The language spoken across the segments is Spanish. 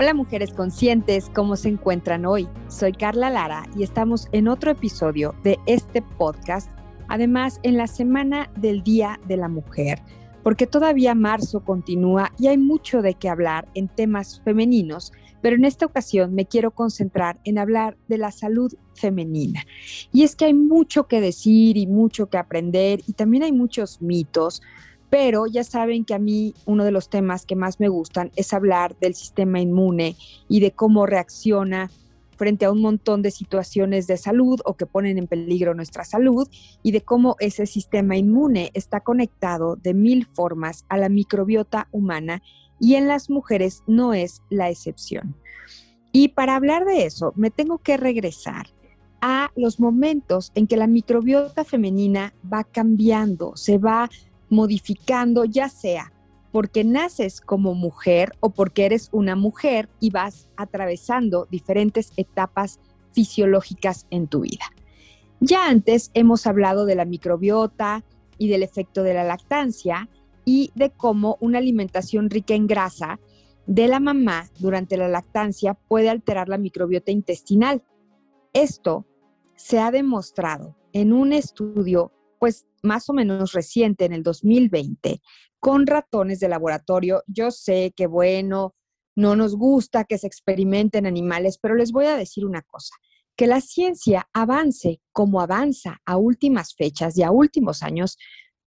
Hola mujeres conscientes, ¿cómo se encuentran hoy? Soy Carla Lara y estamos en otro episodio de este podcast, además en la Semana del Día de la Mujer, porque todavía marzo continúa y hay mucho de qué hablar en temas femeninos, pero en esta ocasión me quiero concentrar en hablar de la salud femenina. Y es que hay mucho que decir y mucho que aprender y también hay muchos mitos pero ya saben que a mí uno de los temas que más me gustan es hablar del sistema inmune y de cómo reacciona frente a un montón de situaciones de salud o que ponen en peligro nuestra salud y de cómo ese sistema inmune está conectado de mil formas a la microbiota humana y en las mujeres no es la excepción. Y para hablar de eso, me tengo que regresar a los momentos en que la microbiota femenina va cambiando, se va modificando, ya sea porque naces como mujer o porque eres una mujer y vas atravesando diferentes etapas fisiológicas en tu vida. Ya antes hemos hablado de la microbiota y del efecto de la lactancia y de cómo una alimentación rica en grasa de la mamá durante la lactancia puede alterar la microbiota intestinal. Esto se ha demostrado en un estudio pues más o menos reciente, en el 2020, con ratones de laboratorio. Yo sé que, bueno, no nos gusta que se experimenten animales, pero les voy a decir una cosa, que la ciencia avance como avanza a últimas fechas y a últimos años,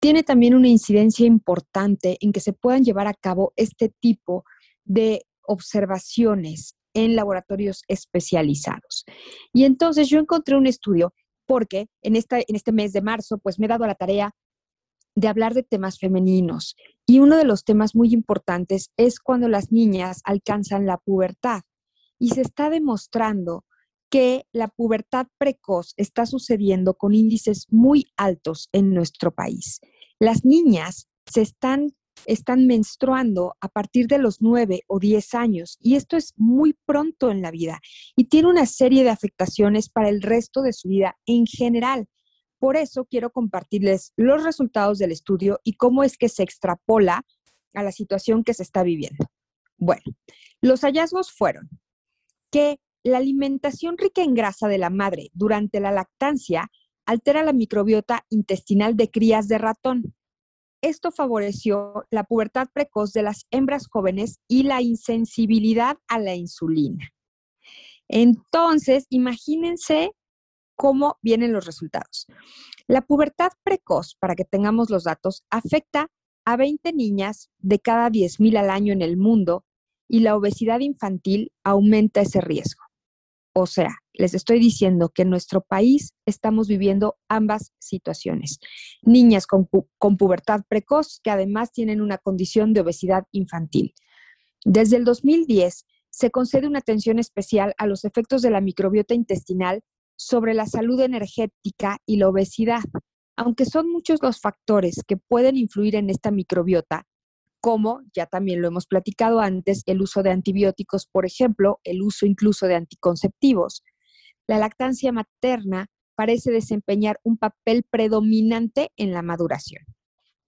tiene también una incidencia importante en que se puedan llevar a cabo este tipo de observaciones en laboratorios especializados. Y entonces yo encontré un estudio porque en, esta, en este mes de marzo, pues me he dado la tarea de hablar de temas femeninos. Y uno de los temas muy importantes es cuando las niñas alcanzan la pubertad. Y se está demostrando que la pubertad precoz está sucediendo con índices muy altos en nuestro país. Las niñas se están están menstruando a partir de los 9 o 10 años y esto es muy pronto en la vida y tiene una serie de afectaciones para el resto de su vida en general. Por eso quiero compartirles los resultados del estudio y cómo es que se extrapola a la situación que se está viviendo. Bueno, los hallazgos fueron que la alimentación rica en grasa de la madre durante la lactancia altera la microbiota intestinal de crías de ratón esto favoreció la pubertad precoz de las hembras jóvenes y la insensibilidad a la insulina. Entonces, imagínense cómo vienen los resultados. La pubertad precoz, para que tengamos los datos, afecta a 20 niñas de cada 10.000 al año en el mundo y la obesidad infantil aumenta ese riesgo. O sea, les estoy diciendo que en nuestro país estamos viviendo ambas situaciones. Niñas con, pubertad precoz que además tienen una condición de obesidad infantil. Desde el 2010 se concede una atención especial a los efectos de la microbiota intestinal sobre la salud energética y la obesidad. Aunque son muchos los factores que pueden influir en esta microbiota, como ya también lo hemos platicado antes, el uso de antibióticos, por ejemplo, el uso incluso de anticonceptivos. La lactancia materna parece desempeñar un papel predominante en la maduración.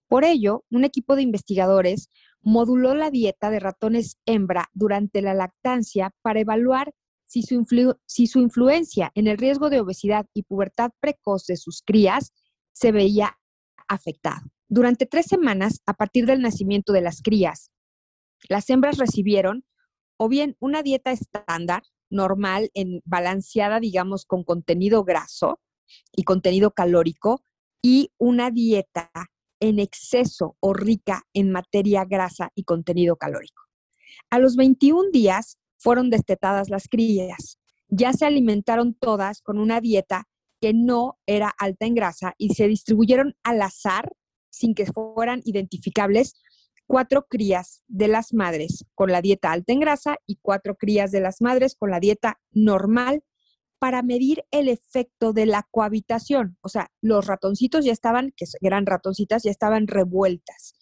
Por ello, un equipo de investigadores moduló la dieta de ratones hembra durante la lactancia para evaluar si su, si su, influencia en el riesgo de obesidad y pubertad precoz de sus crías se veía afectado. Durante tres semanas, a partir del nacimiento de las crías, las hembras recibieron o bien una dieta estándar, normal, en, balanceada, digamos, con contenido graso y contenido calórico, y una dieta en exceso o rica en materia grasa y contenido calórico. A los 21 días fueron destetadas las crías. Ya se alimentaron todas con una dieta que no era alta en grasa y se distribuyeron al azar sin que fueran identificables cuatro crías de las madres con la dieta alta en grasa y cuatro crías de las madres con la dieta normal para medir el efecto de la cohabitación. O sea, los ratoncitos ya estaban, que eran ratoncitas, ya estaban revueltas.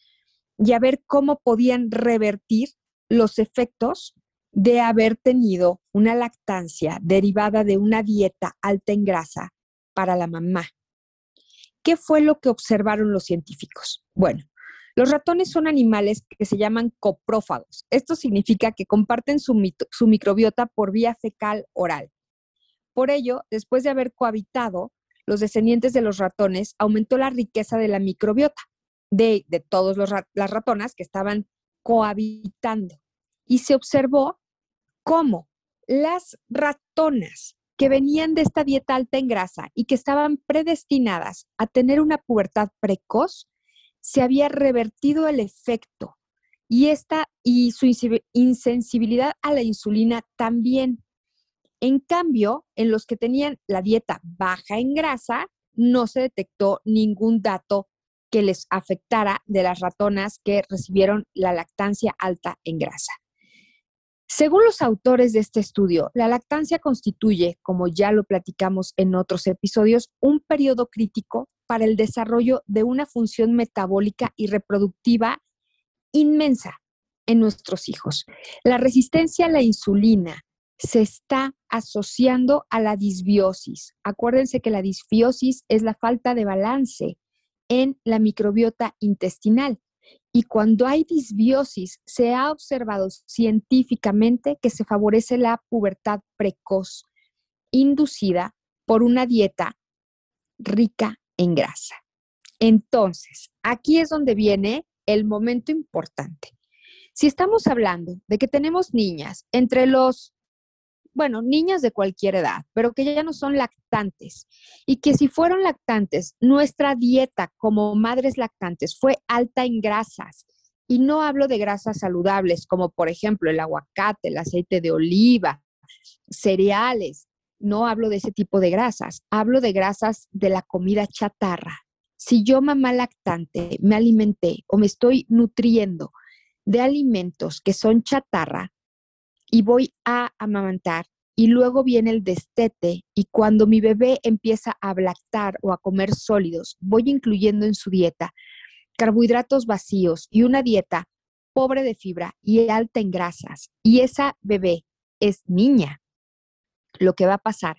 Y a ver cómo podían revertir los efectos de haber tenido una lactancia derivada de una dieta alta en grasa para la mamá. ¿Qué fue lo que observaron los científicos? Bueno, los ratones son animales que se llaman coprófagos. Esto significa que comparten su, microbiota por vía fecal oral. Por ello, después de haber cohabitado, los descendientes de los ratones aumentó la riqueza de la microbiota de, de todas las ratonas que estaban cohabitando. Y se observó cómo las ratonas que venían de esta dieta alta en grasa y que estaban predestinadas a tener una pubertad precoz, se había revertido el efecto y esta y su insensibilidad a la insulina también. En cambio, en los que tenían la dieta baja en grasa, no se detectó ningún dato que les afectara de las ratonas que recibieron la lactancia alta en grasa. Según los autores de este estudio, la lactancia constituye, como ya lo platicamos en otros episodios, un periodo crítico para el desarrollo de una función metabólica y reproductiva inmensa en nuestros hijos. La resistencia a la insulina se está asociando a la disbiosis. Acuérdense que la disbiosis es la falta de balance en la microbiota intestinal. Y cuando hay disbiosis, se ha observado científicamente que se favorece la pubertad precoz inducida por una dieta rica en grasa. Entonces, aquí es donde viene el momento importante. Si estamos hablando de que tenemos niñas entre los bueno, niñas de cualquier edad, pero que ya no son lactantes y que si fueron lactantes, nuestra dieta como madres lactantes fue alta en grasas. Y no hablo de grasas saludables como por ejemplo el aguacate, el aceite de oliva, cereales. No hablo de ese tipo de grasas, hablo de grasas de la comida chatarra. Si yo mamá lactante me alimenté o me estoy nutriendo de alimentos que son chatarra, y voy a amamantar y luego viene el destete y cuando mi bebé empieza a lactar o a comer sólidos, voy incluyendo en su dieta carbohidratos vacíos y una dieta pobre de fibra y alta en grasas y esa bebé es niña. Lo que va a pasar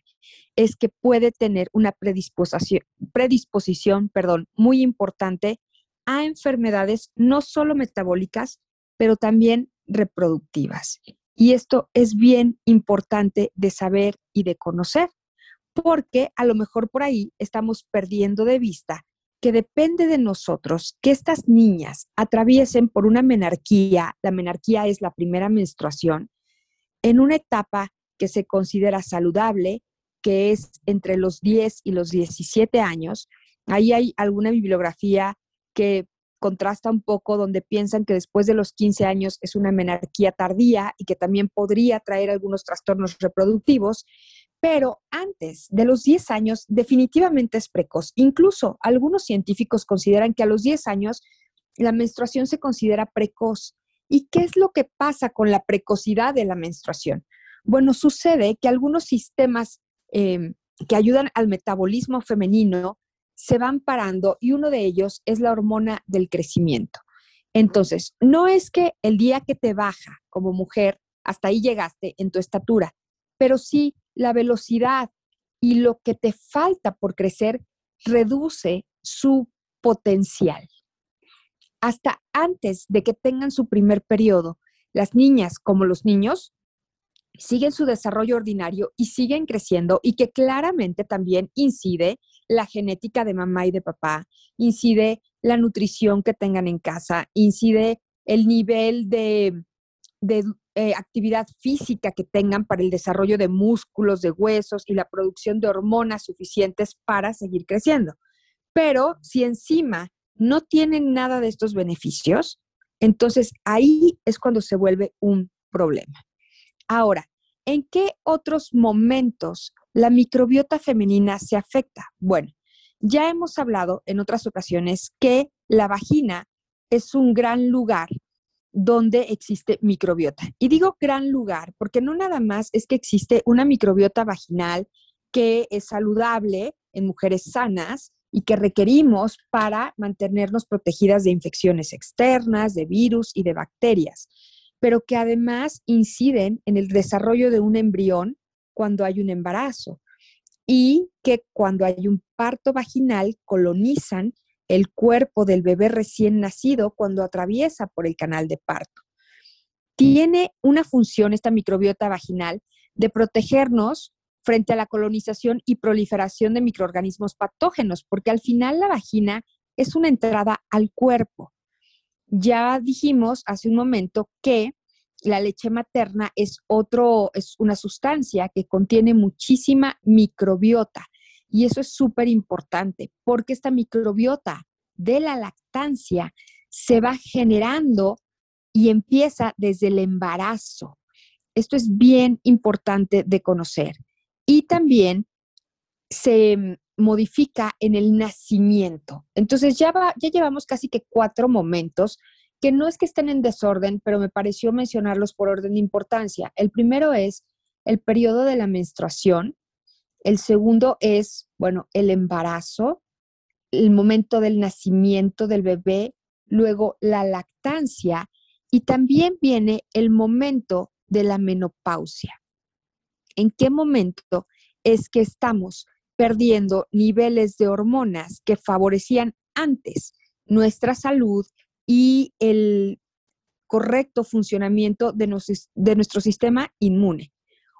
es que puede tener una predisposición, predisposición perdón, muy importante a enfermedades no solo metabólicas, pero también reproductivas. Y esto es bien importante de saber y de conocer, porque a lo mejor por ahí estamos perdiendo de vista que depende de nosotros que estas niñas atraviesen por una menarquía, la menarquía es la primera menstruación, en una etapa que se considera saludable, que es entre los 10 y los 17 años. Ahí hay alguna bibliografía que contrasta un poco donde piensan que después de los 15 años es una menarquía tardía y que también podría traer algunos trastornos reproductivos, pero antes de los 10 años definitivamente es precoz. Incluso algunos científicos consideran que a los 10 años la menstruación se considera precoz. ¿Y qué es lo que pasa con la precocidad de la menstruación? Bueno, sucede que algunos sistemas em, que ayudan al metabolismo femenino se van parando y uno de ellos es la hormona del crecimiento. Entonces, no es que el día que te baja como mujer, hasta ahí llegaste en tu estatura, pero sí la velocidad y lo que te falta por crecer reduce su potencial. Hasta antes de que tengan su primer periodo, las niñas como los niños siguen su desarrollo ordinario y siguen creciendo y que claramente también incide la genética de mamá y de papá, incide la nutrición que tengan en casa, incide el nivel de, eh, actividad física que tengan para el desarrollo de músculos, de huesos y la producción de hormonas suficientes para seguir creciendo. Pero si encima no tienen nada de estos beneficios, entonces ahí es cuando se vuelve un problema. Ahora, ¿en qué otros momentos la microbiota femenina se afecta? Bueno, ya hemos hablado en otras ocasiones que la vagina es un gran lugar donde existe microbiota. Y digo gran lugar porque no nada más es que existe una microbiota vaginal que es saludable en mujeres sanas y que requerimos para mantenernos protegidas de infecciones externas, de virus y de bacterias, pero que además inciden en el desarrollo de un embrión cuando hay un embarazo y que cuando hay un parto vaginal colonizan el cuerpo del bebé recién nacido cuando atraviesa por el canal de parto. Tiene una función esta microbiota vaginal de protegernos frente a la colonización y proliferación de microorganismos patógenos, porque al final la vagina es una entrada al cuerpo. Ya dijimos hace un momento que la leche materna es otro, es una sustancia que contiene muchísima microbiota. Y eso es súper importante porque esta microbiota de la lactancia se va generando y empieza desde el embarazo. Esto es bien importante de conocer. Y también se modifica en el nacimiento. Entonces ya, ya llevamos casi que cuatro momentos que no es que estén en desorden, pero me pareció mencionarlos por orden de importancia. El primero es el periodo de la menstruación. El segundo es, bueno, el embarazo, el momento del nacimiento del bebé, luego la lactancia y también viene el momento de la menopausia. ¿En qué momento es que estamos perdiendo niveles de hormonas que favorecían antes nuestra salud y el correcto funcionamiento de, nuestro sistema inmune.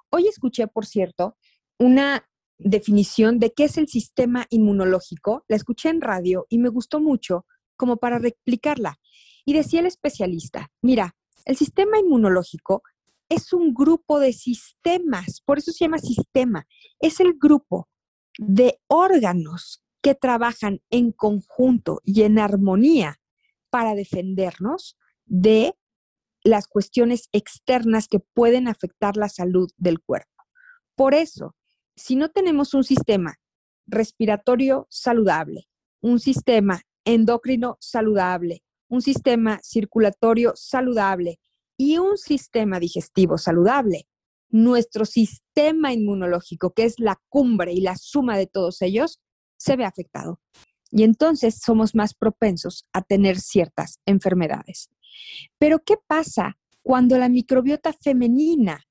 Hoy escuché, por cierto, una definición de qué es el sistema inmunológico. La escuché en radio y me gustó mucho como para replicarla. Y decía el especialista, mira, el sistema inmunológico es un grupo de sistemas, por eso se llama sistema. Es el grupo de órganos que trabajan en conjunto y en armonía para defendernos de las cuestiones externas que pueden afectar la salud del cuerpo. Por eso, si no tenemos un sistema respiratorio saludable, un sistema endocrino saludable, un sistema circulatorio saludable y un sistema digestivo saludable, nuestro sistema inmunológico, que es la cumbre y la suma de todos ellos, se ve afectado y entonces somos más propensos a tener ciertas enfermedades. Pero ¿qué pasa cuando la microbiota femenina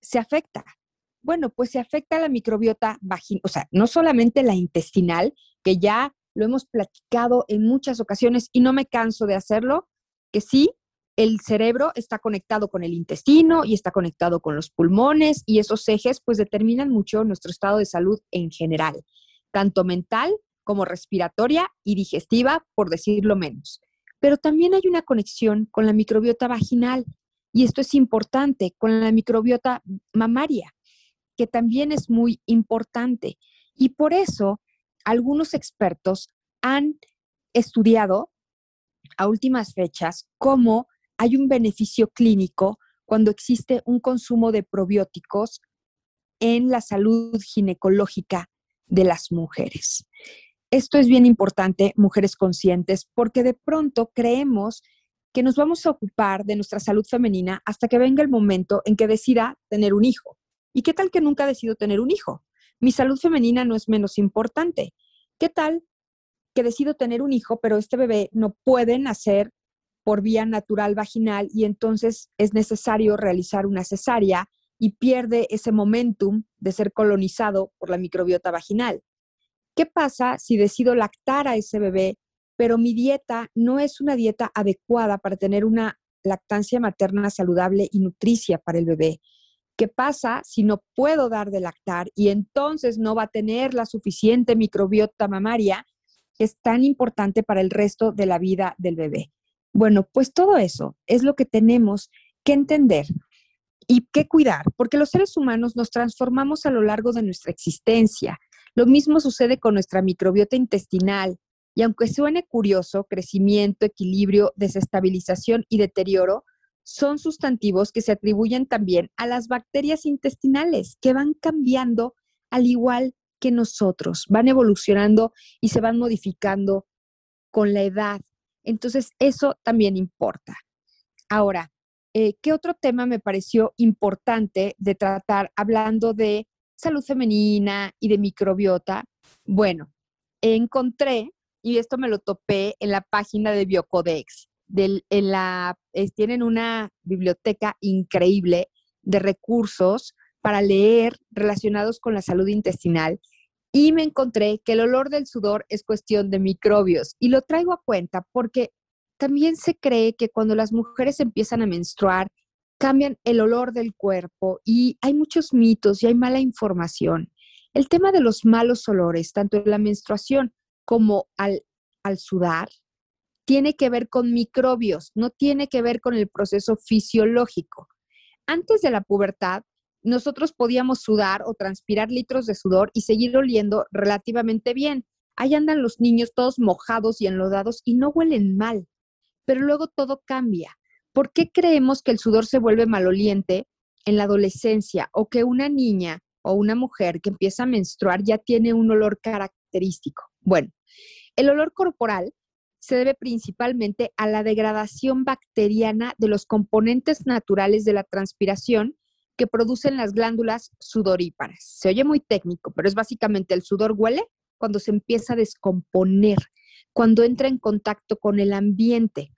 se afecta? Bueno, pues se afecta la microbiota vaginal, o sea, no solamente la intestinal, que ya lo hemos platicado en muchas ocasiones y no me canso de hacerlo, que sí, el cerebro está conectado con el intestino y está conectado con los pulmones y esos ejes pues determinan mucho nuestro estado de salud en general, tanto mental como respiratoria y digestiva, por decirlo menos. Pero también hay una conexión con la microbiota vaginal, y esto es importante, con la microbiota mamaria, que también es muy importante. Y por eso algunos expertos han estudiado a últimas fechas cómo hay un beneficio clínico cuando existe un consumo de probióticos en la salud ginecológica de las mujeres. Esto es bien importante, mujeres conscientes, porque de pronto creemos que nos vamos a ocupar de nuestra salud femenina hasta que venga el momento en que decida tener un hijo. ¿Y qué tal que nunca decido tener un hijo? Mi salud femenina no es menos importante. ¿Qué tal que decido tener un hijo, pero este bebé no puede nacer por vía natural vaginal y entonces es necesario realizar una cesárea y pierde ese momentum de ser colonizado por la microbiota vaginal? ¿Qué pasa si decido lactar a ese bebé, pero mi dieta no es una dieta adecuada para tener una lactancia materna saludable y nutricia para el bebé? ¿Qué pasa si no puedo dar de lactar y entonces no va a tener la suficiente microbiota mamaria que es tan importante para el resto de la vida del bebé? Bueno, pues todo eso es lo que tenemos que entender y que cuidar, porque los seres humanos nos transformamos a lo largo de nuestra existencia. Lo mismo sucede con nuestra microbiota intestinal. Y aunque suene curioso, crecimiento, equilibrio, desestabilización y deterioro son sustantivos que se atribuyen también a las bacterias intestinales, que van cambiando al igual que nosotros, van evolucionando y se van modificando con la edad. Entonces, eso también importa. Ahora, eh, ¿qué otro tema me pareció importante de tratar hablando de salud femenina y de microbiota, bueno, encontré, y esto me lo topé en la página de Biocodex, del, la, tienen una biblioteca increíble de recursos para leer relacionados con la salud intestinal y me encontré que el olor del sudor es cuestión de microbios y lo traigo a cuenta porque también se cree que cuando las mujeres empiezan a menstruar cambian el olor del cuerpo y hay muchos mitos y hay mala información. El tema de los malos olores, tanto en la menstruación como al, sudar, tiene que ver con microbios, no tiene que ver con el proceso fisiológico. Antes de la pubertad, nosotros podíamos sudar o transpirar litros de sudor y seguir oliendo relativamente bien. Ahí andan los niños todos mojados y enlodados y no huelen mal, pero luego todo cambia. ¿Por qué creemos que el sudor se vuelve maloliente en la adolescencia o que una niña o una mujer que empieza a menstruar ya tiene un olor característico? Bueno, el olor corporal se debe principalmente a la degradación bacteriana de los componentes naturales de la transpiración que producen las glándulas sudoríparas. Se oye muy técnico, pero es básicamente el sudor huele cuando se empieza a descomponer, cuando entra en contacto con el ambiente.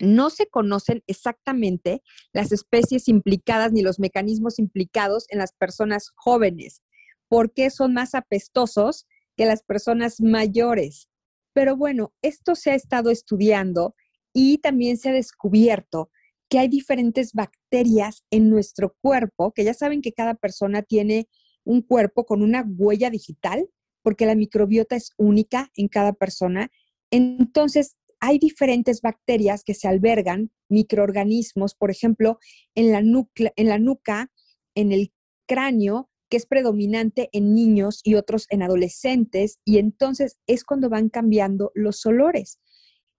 No se conocen exactamente las especies implicadas ni los mecanismos implicados en las personas jóvenes, porque son más apestosos que las personas mayores. Pero bueno, esto se ha estado estudiando y también se ha descubierto que hay diferentes bacterias en nuestro cuerpo, que ya saben que cada persona tiene un cuerpo con una huella digital, porque la microbiota es única en cada persona. Entonces, hay diferentes bacterias que se albergan, microorganismos, por ejemplo, en la, nuca, en el cráneo, que es predominante en niños y otros en adolescentes, y entonces es cuando van cambiando los olores.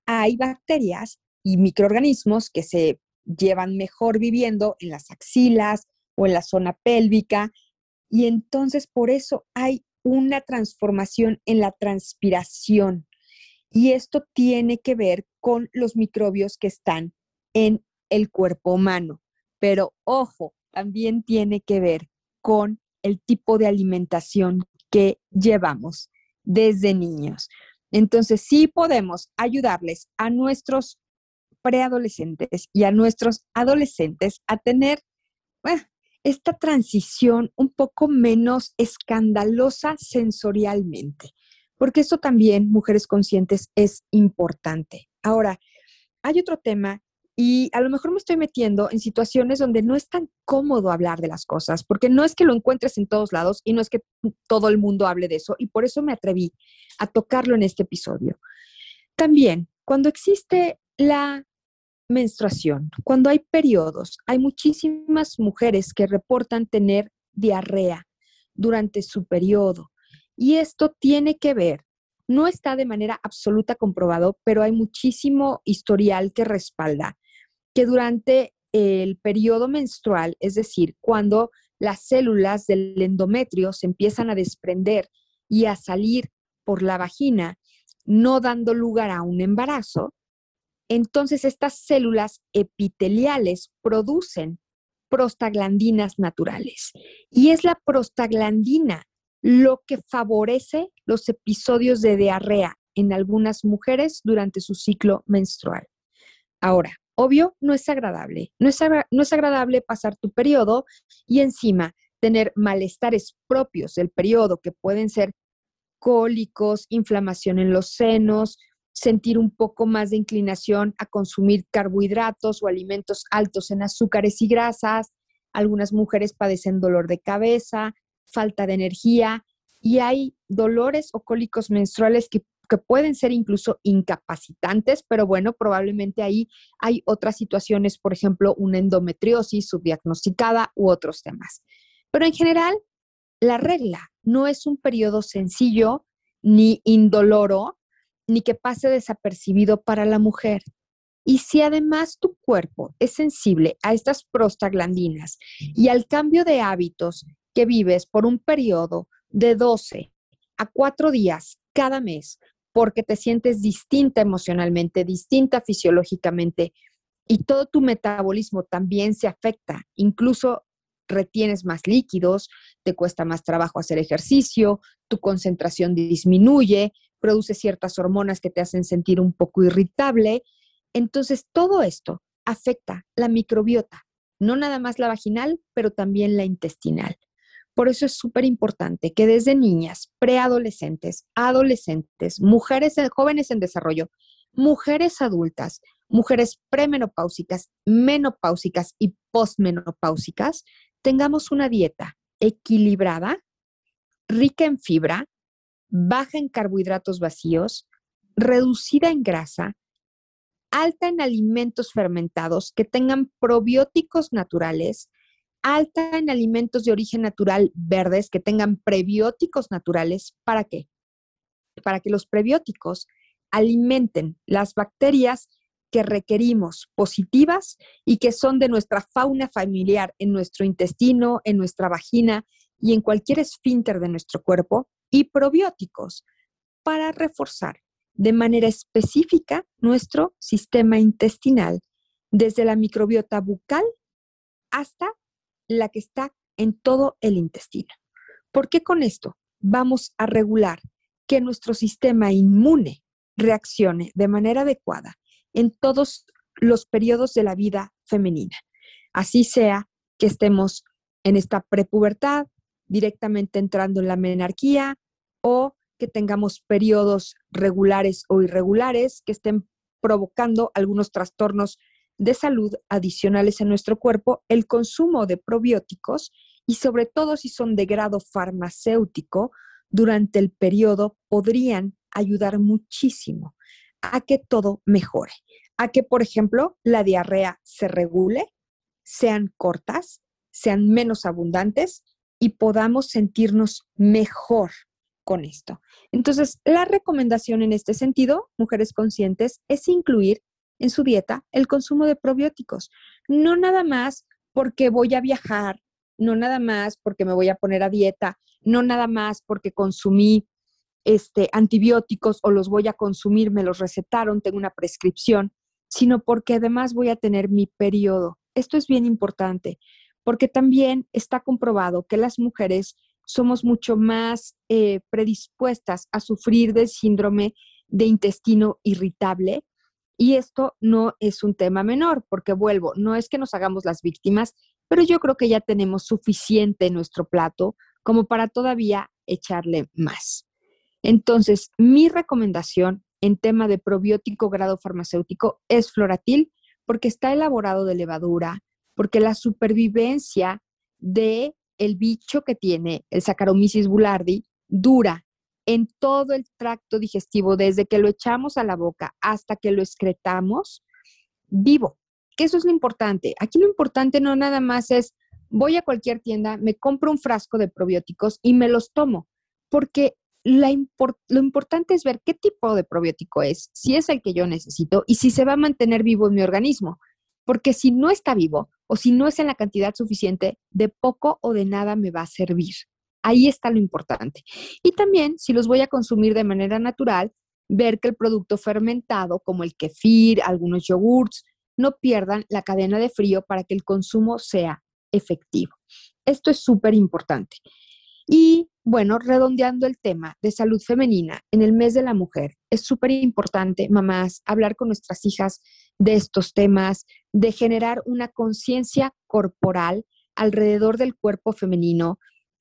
Hay bacterias y microorganismos que se llevan mejor viviendo en las axilas o en la zona pélvica, y entonces por eso hay una transformación en la transpiración. Y esto tiene que ver con los microbios que están en el cuerpo humano. Pero ojo, también tiene que ver con el tipo de alimentación que llevamos desde niños. Entonces, sí podemos ayudarles a nuestros preadolescentes y a nuestros adolescentes a tener esta transición un poco menos escandalosa sensorialmente, porque esto también, mujeres conscientes, es importante. Ahora, hay otro tema y a lo mejor me estoy metiendo en situaciones donde no es tan cómodo hablar de las cosas, porque no es que lo encuentres en todos lados y no es que todo el mundo hable de eso, y por eso me atreví a tocarlo en este episodio. También, cuando existe la menstruación, cuando hay periodos, hay muchísimas mujeres que reportan tener diarrea durante su periodo, y esto tiene que ver no está de manera absoluta comprobado, pero hay muchísimo historial que respalda que durante el periodo menstrual, es decir, cuando las células del endometrio se empiezan a desprender y a salir por la vagina, no dando lugar a un embarazo, entonces estas células epiteliales producen prostaglandinas naturales. Y es la prostaglandina lo que favorece los episodios de diarrea en algunas mujeres durante su ciclo menstrual. Ahora, Obvio, no es agradable. No es, no es agradable pasar tu periodo y encima tener malestares propios del periodo que pueden ser cólicos, inflamación en los senos, sentir un poco más de inclinación a consumir carbohidratos o alimentos altos en azúcares y grasas. Algunas mujeres padecen dolor de cabeza, falta de energía y hay dolores o cólicos menstruales que que pueden ser incluso incapacitantes, pero bueno, probablemente ahí hay otras situaciones, por ejemplo, una endometriosis subdiagnosticada u otros temas. Pero en general, la regla no es un periodo sencillo ni indoloro, ni que pase desapercibido para la mujer. Y si además tu cuerpo es sensible a estas prostaglandinas y al cambio de hábitos que vives por un periodo de 12 a 4 días cada mes, porque te sientes distinta emocionalmente, distinta fisiológicamente y todo tu metabolismo también se afecta, incluso retienes más líquidos, te cuesta más trabajo hacer ejercicio, tu concentración disminuye, produce ciertas hormonas que te hacen sentir un poco irritable. Entonces, todo esto afecta la microbiota, no nada más la vaginal, pero también la intestinal. Por eso es súper importante que desde niñas, preadolescentes, adolescentes, mujeres jóvenes en desarrollo, mujeres adultas, mujeres premenopáusicas, menopáusicas y postmenopáusicas, tengamos una dieta equilibrada, rica en fibra, baja en carbohidratos vacíos, reducida en grasa, alta en alimentos fermentados que tengan probióticos naturales, alta en alimentos de origen natural verdes que tengan prebióticos naturales. ¿Para qué? Para que los prebióticos alimenten las bacterias que requerimos positivas y que son de nuestra fauna familiar en nuestro intestino, en nuestra vagina y en cualquier esfínter de nuestro cuerpo, y probióticos para reforzar de manera específica nuestro sistema intestinal, desde la microbiota bucal hasta la que está en todo el intestino. Porque con esto vamos a regular que nuestro sistema inmune reaccione de manera adecuada en todos los periodos de la vida femenina. Así sea que estemos en esta prepubertad, directamente entrando en la menarquía o que tengamos periodos regulares o irregulares que estén provocando algunos trastornos de salud adicionales en nuestro cuerpo, el consumo de probióticos y sobre todo si son de grado farmacéutico durante el periodo podrían ayudar muchísimo a que todo mejore, a que, por ejemplo, la diarrea se regule, sean cortas, sean menos abundantes y podamos sentirnos mejor con esto. Entonces, la recomendación en este sentido, mujeres conscientes, es incluir en su dieta el consumo de probióticos. No nada más porque voy a viajar, no nada más porque me voy a poner a dieta, no nada más porque consumí este, antibióticos o los voy a consumir, me los recetaron, tengo una prescripción, sino porque además voy a tener mi periodo. Esto es bien importante, porque también está comprobado que las mujeres somos mucho más eh, predispuestas a sufrir del síndrome de intestino irritable. Y esto no es un tema menor, porque vuelvo, no es que nos hagamos las víctimas, pero yo creo que ya tenemos suficiente en nuestro plato como para todavía echarle más. Entonces, mi recomendación en tema de probiótico grado farmacéutico es Floratil porque está elaborado de levadura, porque la supervivencia de el bicho que tiene el Saccharomyces boulardii dura en todo el tracto digestivo, desde que lo echamos a la boca hasta que lo excretamos, vivo. Que eso es lo importante. Aquí lo importante no nada más es, voy a cualquier tienda, me compro un frasco de probióticos y me los tomo, porque lo importante es ver qué tipo de probiótico es, si es el que yo necesito y si se va a mantener vivo en mi organismo. Porque si no está vivo o si no es en la cantidad suficiente, de poco o de nada me va a servir. Ahí está lo importante. Y también, si los voy a consumir de manera natural, ver que el producto fermentado, como el kefir, algunos yogurts, no pierdan la cadena de frío para que el consumo sea efectivo. Esto es súper importante. Y bueno, redondeando el tema de salud femenina en el mes de la mujer, es súper importante, mamás, hablar con nuestras hijas de estos temas, de generar una conciencia corporal alrededor del cuerpo femenino,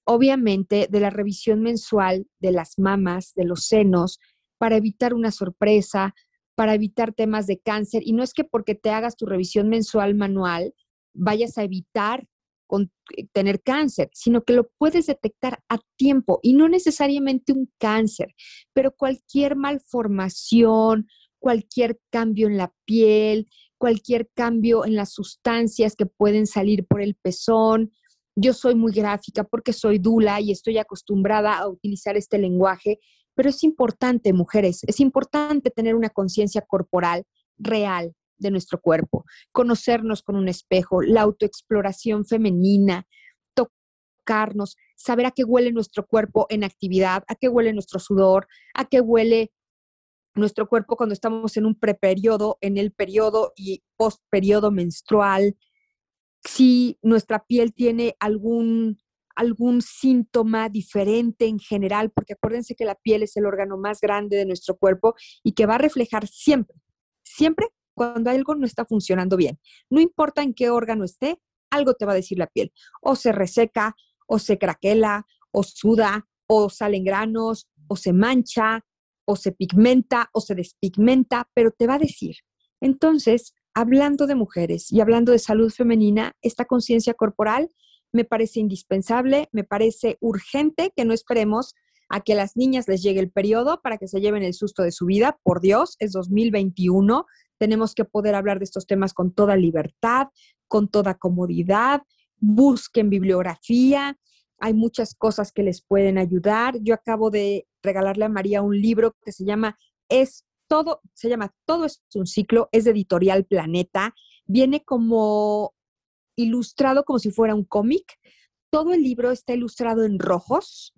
obviamente de la revisión mensual de las mamas, de los senos, para evitar una sorpresa, para evitar temas de cáncer. Y no es que porque te hagas tu revisión mensual manual vayas a evitar eh, tener cáncer, sino que lo puedes detectar a tiempo y no necesariamente un cáncer, pero cualquier malformación, cualquier cambio en la piel, cualquier cambio en las sustancias que pueden salir por el pezón. Yo soy muy gráfica porque soy dula y estoy acostumbrada a utilizar este lenguaje, pero es importante, mujeres, es importante tener una conciencia corporal real, de nuestro cuerpo, conocernos con un espejo, la autoexploración femenina, tocarnos, saber a qué huele nuestro cuerpo en actividad, a qué huele nuestro sudor, a qué huele nuestro cuerpo cuando estamos en un preperiodo, en el periodo y postperiodo menstrual. Si nuestra piel tiene algún, algún síntoma diferente en general, porque acuérdense que la piel es el órgano más grande de nuestro cuerpo y que va a reflejar siempre, siempre cuando algo no está funcionando bien. No importa en qué órgano esté, algo te va a decir la piel. O se reseca, o se craquela, o suda, o salen granos, o se mancha, o se pigmenta, o se despigmenta, pero te va a decir. Entonces, hablando de mujeres y hablando de salud femenina, esta conciencia corporal me parece indispensable, me parece urgente que no esperemos a que las niñas les llegue el periodo para que se lleven el susto de su vida. Por Dios, es 2021, tenemos que poder hablar de estos temas con toda libertad, con toda comodidad, busquen bibliografía, hay muchas cosas que les pueden ayudar. Yo acabo de regalarle a María un libro que se llama Es todo, se llama Todo es un ciclo, es de editorial Planeta, viene como ilustrado como si fuera un cómic. Todo el libro está ilustrado en rojos,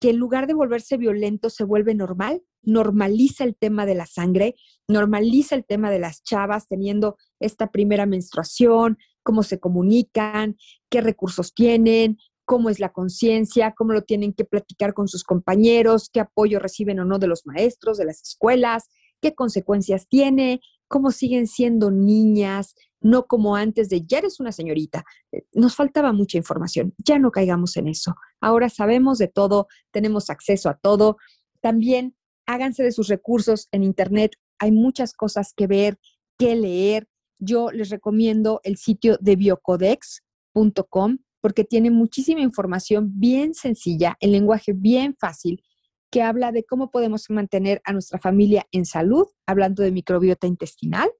que en lugar de volverse violento se vuelve normal, normaliza el tema de la sangre, normaliza el tema de las chavas teniendo esta primera menstruación, cómo se comunican, qué recursos tienen, cómo es la conciencia, cómo lo tienen que platicar con sus compañeros, qué apoyo reciben o no de los maestros, de las escuelas, qué consecuencias tiene, cómo siguen siendo niñas, no como antes de ya eres una señorita. Eh, nos faltaba mucha información, ya no caigamos en eso. Ahora sabemos de todo, tenemos acceso a todo. También háganse de sus recursos en Internet, hay muchas cosas que ver, que leer. Yo les recomiendo el sitio de biocodex.com porque tiene muchísima información bien sencilla, en lenguaje bien fácil, que habla de cómo podemos mantener a nuestra familia en salud, hablando de microbiota intestinal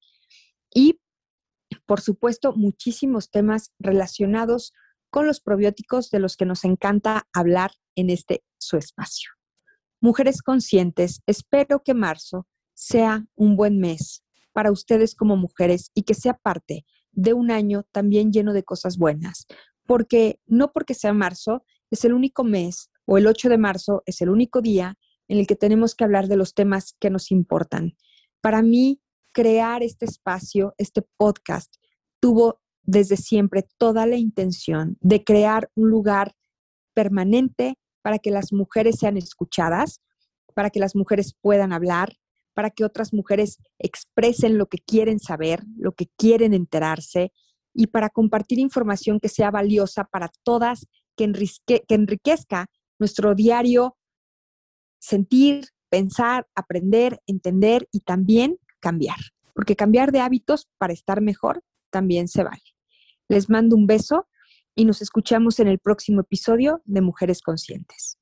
y, por supuesto, muchísimos temas relacionados con los probióticos de los que nos encanta hablar en este su espacio. Mujeres conscientes, espero que marzo sea un buen mes para ustedes como mujeres y que sea parte de un año también lleno de cosas buenas, porque no porque sea marzo es el único mes o el 8 de marzo es el único día en el que tenemos que hablar de los temas que nos importan. Para mí, crear este espacio, este podcast, tuvo desde siempre toda la intención de crear un lugar permanente para que las mujeres sean escuchadas, para que las mujeres puedan hablar, para que otras mujeres expresen lo que quieren saber, lo que quieren enterarse y para compartir información que sea valiosa para todas, que, que enriquezca nuestro diario sentir, pensar, aprender, entender y también cambiar. Porque cambiar de hábitos para estar mejor también se vale. Les mando un beso y nos escuchamos en el próximo episodio de Mujeres Conscientes.